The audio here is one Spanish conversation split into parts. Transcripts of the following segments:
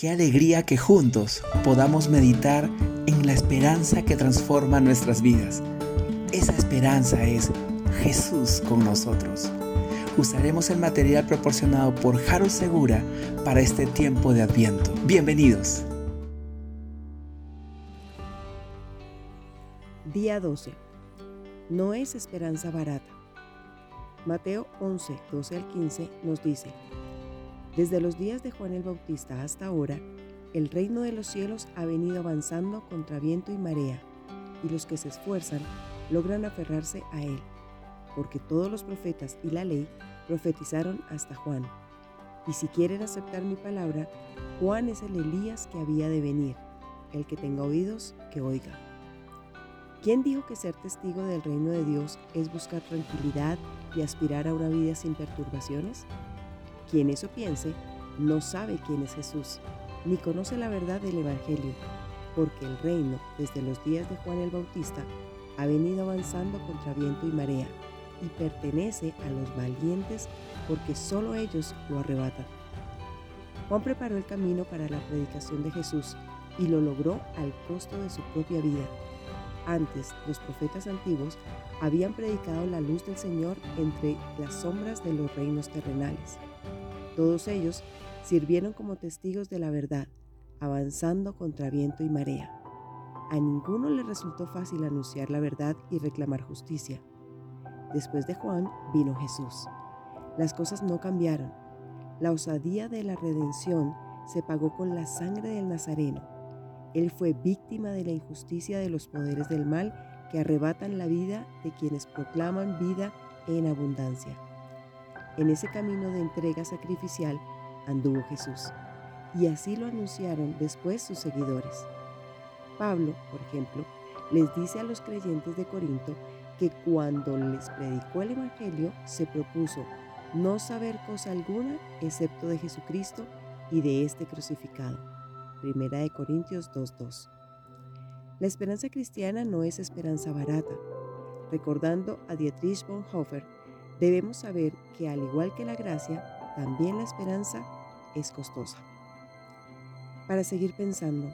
Qué alegría que juntos podamos meditar en la esperanza que transforma nuestras vidas. Esa esperanza es Jesús con nosotros. Usaremos el material proporcionado por Jaro Segura para este tiempo de Adviento. Bienvenidos. Día 12. No es esperanza barata. Mateo 11, 12 al 15 nos dice, Desde los días de Juan el Bautista hasta ahora, el reino de los cielos ha venido avanzando contra viento y marea, y los que se esfuerzan logran aferrarse a él, porque todos los profetas y la ley profetizaron hasta Juan. Y si quieren aceptar mi palabra, Juan es el Elías que había de venir. El que tenga oídos, que oiga. ¿Quién dijo que ser testigo del reino de Dios es buscar tranquilidad y aspirar a una vida sin perturbaciones? Quien eso piense no sabe quién es Jesús, ni conoce la verdad del Evangelio, porque el reino, desde los días de Juan el Bautista, ha venido avanzando contra viento y marea, y pertenece a los valientes porque solo ellos lo arrebatan. Juan preparó el camino para la predicación de Jesús y lo logró al costo de su propia vida antes, los profetas antiguos habían predicado la luz del Señor entre las sombras de los reinos terrenales. Todos ellos sirvieron como testigos de la verdad, avanzando contra viento y marea. A ninguno le resultó fácil anunciar la verdad y reclamar justicia. Después de Juan vino Jesús. Las cosas no cambiaron. La osadía de la redención se pagó con la sangre del Nazareno él fue víctima de la injusticia de los poderes del mal que arrebatan la vida de quienes proclaman vida en abundancia. En ese camino de entrega sacrificial anduvo Jesús, y así lo anunciaron después sus seguidores. Pablo, por ejemplo, les dice a los creyentes de Corinto que cuando les predicó el Evangelio se propuso no saber cosa alguna excepto de Jesucristo y de este crucificado. Primera de Corintios 2.2. La esperanza cristiana no es esperanza barata. Recordando a Dietrich Bonhoeffer, debemos saber que al igual que la gracia, también la esperanza es costosa. Para seguir pensando,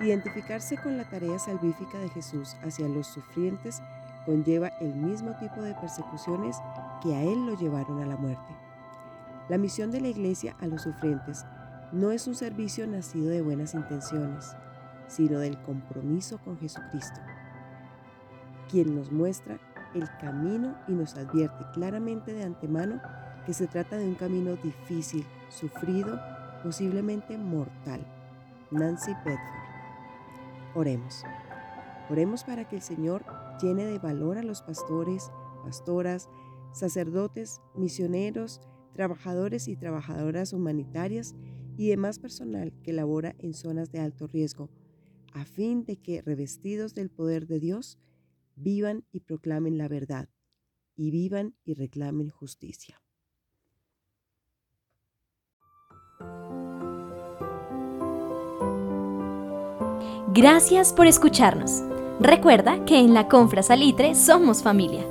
identificarse con la tarea salvífica de Jesús hacia los sufrientes conlleva el mismo tipo de persecuciones que a Él lo llevaron a la muerte. La misión de la Iglesia a los sufrientes no es un servicio nacido de buenas intenciones, sino del compromiso con Jesucristo, quien nos muestra el camino y nos advierte claramente de antemano que se trata de un camino difícil, sufrido, posiblemente mortal. Nancy Bedford. Oremos. Oremos para que el Señor llene de valor a los pastores, pastoras, sacerdotes, misioneros, trabajadores y trabajadoras humanitarias y demás personal que labora en zonas de alto riesgo, a fin de que, revestidos del poder de Dios, vivan y proclamen la verdad, y vivan y reclamen justicia. Gracias por escucharnos. Recuerda que en la Confra Salitre somos familia.